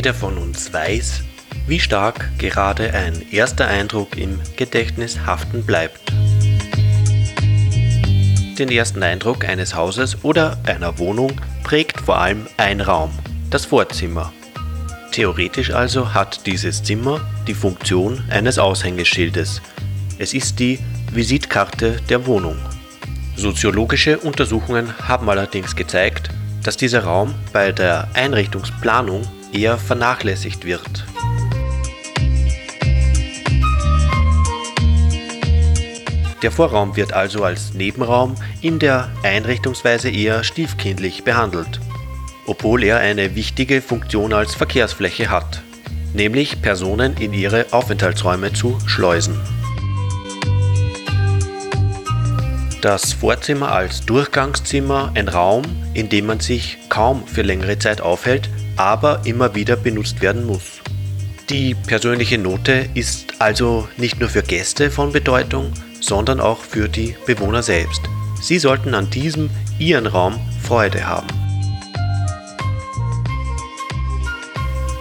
Jeder von uns weiß, wie stark gerade ein erster Eindruck im Gedächtnis haften bleibt. Den ersten Eindruck eines Hauses oder einer Wohnung prägt vor allem ein Raum, das Vorzimmer. Theoretisch also hat dieses Zimmer die Funktion eines Aushängeschildes. Es ist die Visitkarte der Wohnung. Soziologische Untersuchungen haben allerdings gezeigt, dass dieser Raum bei der Einrichtungsplanung eher vernachlässigt wird. Der Vorraum wird also als Nebenraum in der Einrichtungsweise eher stiefkindlich behandelt, obwohl er eine wichtige Funktion als Verkehrsfläche hat, nämlich Personen in ihre Aufenthaltsräume zu schleusen. Das Vorzimmer als Durchgangszimmer, ein Raum, in dem man sich kaum für längere Zeit aufhält, aber immer wieder benutzt werden muss. Die persönliche Note ist also nicht nur für Gäste von Bedeutung, sondern auch für die Bewohner selbst. Sie sollten an diesem ihren Raum Freude haben.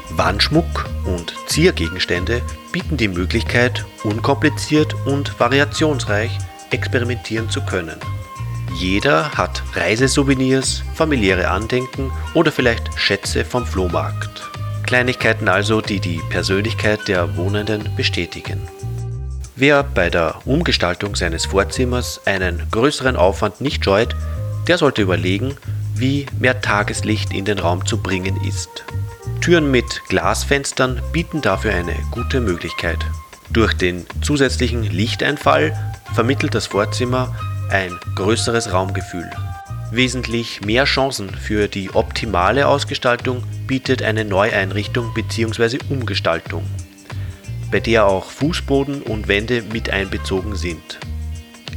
Wandschmuck und Ziergegenstände bieten die Möglichkeit, unkompliziert und variationsreich experimentieren zu können. Jeder hat Reisesouvenirs, familiäre Andenken oder vielleicht Schätze vom Flohmarkt. Kleinigkeiten also, die die Persönlichkeit der Wohnenden bestätigen. Wer bei der Umgestaltung seines Vorzimmers einen größeren Aufwand nicht scheut, der sollte überlegen, wie mehr Tageslicht in den Raum zu bringen ist. Türen mit Glasfenstern bieten dafür eine gute Möglichkeit. Durch den zusätzlichen Lichteinfall vermittelt das Vorzimmer ein größeres Raumgefühl. Wesentlich mehr Chancen für die optimale Ausgestaltung bietet eine Neueinrichtung bzw. Umgestaltung, bei der auch Fußboden und Wände mit einbezogen sind.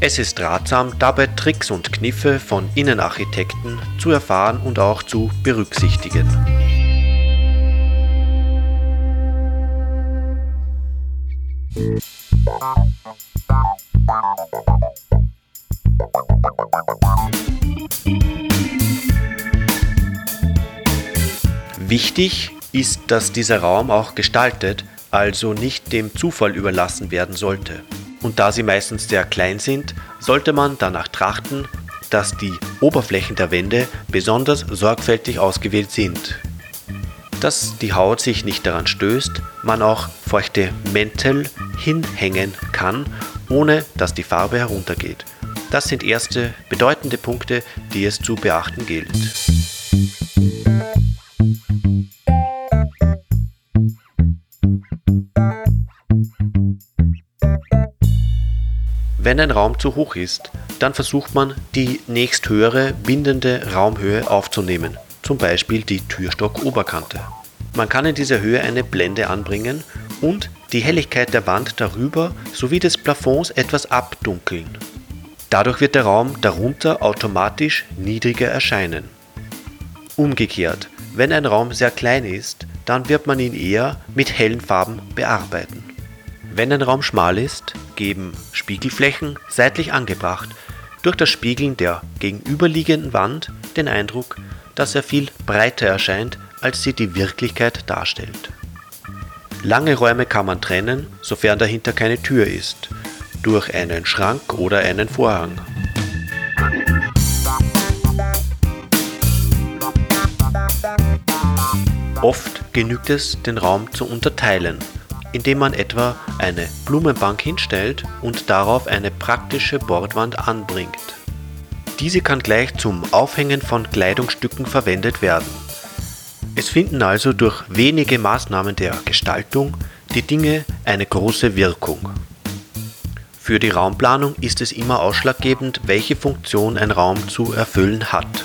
Es ist ratsam, dabei Tricks und Kniffe von Innenarchitekten zu erfahren und auch zu berücksichtigen. Wichtig ist, dass dieser Raum auch gestaltet, also nicht dem Zufall überlassen werden sollte. Und da sie meistens sehr klein sind, sollte man danach trachten, dass die Oberflächen der Wände besonders sorgfältig ausgewählt sind. Dass die Haut sich nicht daran stößt, man auch feuchte Mäntel hinhängen kann, ohne dass die Farbe heruntergeht. Das sind erste bedeutende Punkte, die es zu beachten gilt. Wenn ein Raum zu hoch ist, dann versucht man, die nächsthöhere bindende Raumhöhe aufzunehmen, zum Beispiel die Türstockoberkante. Man kann in dieser Höhe eine Blende anbringen und die Helligkeit der Wand darüber sowie des Plafonds etwas abdunkeln. Dadurch wird der Raum darunter automatisch niedriger erscheinen. Umgekehrt, wenn ein Raum sehr klein ist, dann wird man ihn eher mit hellen Farben bearbeiten. Wenn ein Raum schmal ist, geben Spiegelflächen seitlich angebracht durch das Spiegeln der gegenüberliegenden Wand den Eindruck, dass er viel breiter erscheint, als sie die Wirklichkeit darstellt. Lange Räume kann man trennen, sofern dahinter keine Tür ist, durch einen Schrank oder einen Vorhang. Oft genügt es, den Raum zu unterteilen, indem man etwa eine Blumenbank hinstellt und darauf eine praktische Bordwand anbringt. Diese kann gleich zum Aufhängen von Kleidungsstücken verwendet werden. Es finden also durch wenige Maßnahmen der Gestaltung die Dinge eine große Wirkung. Für die Raumplanung ist es immer ausschlaggebend, welche Funktion ein Raum zu erfüllen hat.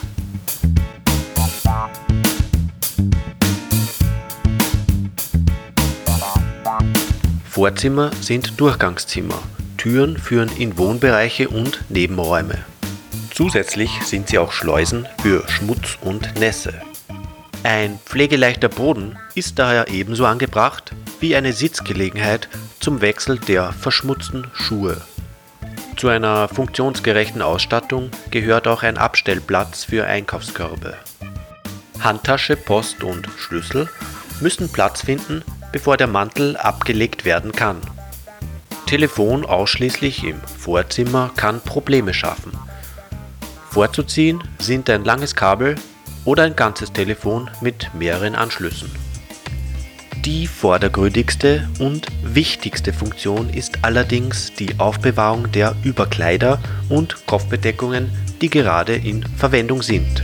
Vorzimmer sind Durchgangszimmer, Türen führen in Wohnbereiche und Nebenräume. Zusätzlich sind sie auch Schleusen für Schmutz und Nässe. Ein pflegeleichter Boden ist daher ebenso angebracht wie eine Sitzgelegenheit zum Wechsel der verschmutzten Schuhe. Zu einer funktionsgerechten Ausstattung gehört auch ein Abstellplatz für Einkaufskörbe. Handtasche, Post und Schlüssel müssen Platz finden, bevor der Mantel abgelegt werden kann. Telefon ausschließlich im Vorzimmer kann Probleme schaffen. Vorzuziehen sind ein langes Kabel oder ein ganzes Telefon mit mehreren Anschlüssen. Die vordergründigste und wichtigste Funktion ist allerdings die Aufbewahrung der Überkleider und Kopfbedeckungen, die gerade in Verwendung sind.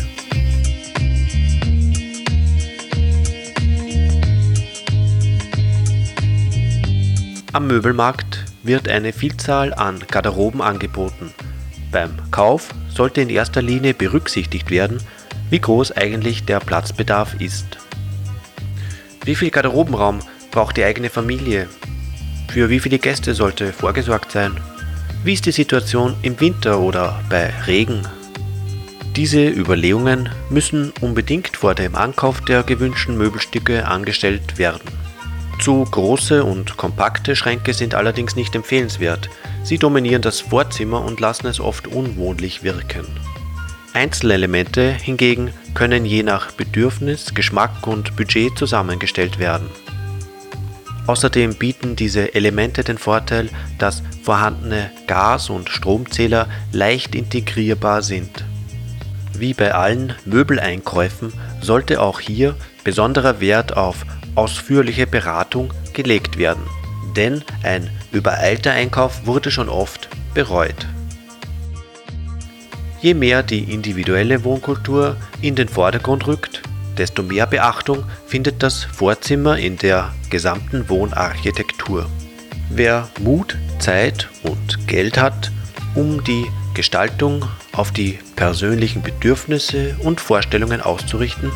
Am Möbelmarkt wird eine Vielzahl an Garderoben angeboten. Beim Kauf sollte in erster Linie berücksichtigt werden, wie groß eigentlich der Platzbedarf ist. Wie viel Garderobenraum braucht die eigene Familie? Für wie viele Gäste sollte vorgesorgt sein? Wie ist die Situation im Winter oder bei Regen? Diese Überlegungen müssen unbedingt vor dem Ankauf der gewünschten Möbelstücke angestellt werden. Zu große und kompakte Schränke sind allerdings nicht empfehlenswert. Sie dominieren das Vorzimmer und lassen es oft unwohnlich wirken. Einzelelemente hingegen können je nach Bedürfnis, Geschmack und Budget zusammengestellt werden. Außerdem bieten diese Elemente den Vorteil, dass vorhandene Gas- und Stromzähler leicht integrierbar sind. Wie bei allen Möbeleinkäufen sollte auch hier besonderer Wert auf ausführliche Beratung gelegt werden, denn ein übereilter Einkauf wurde schon oft bereut. Je mehr die individuelle Wohnkultur in den Vordergrund rückt, desto mehr Beachtung findet das Vorzimmer in der gesamten Wohnarchitektur. Wer Mut, Zeit und Geld hat, um die Gestaltung auf die persönlichen Bedürfnisse und Vorstellungen auszurichten,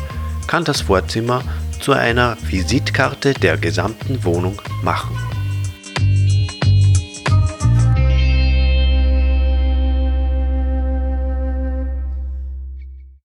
kann das Vorzimmer zu einer Visitkarte der gesamten Wohnung machen.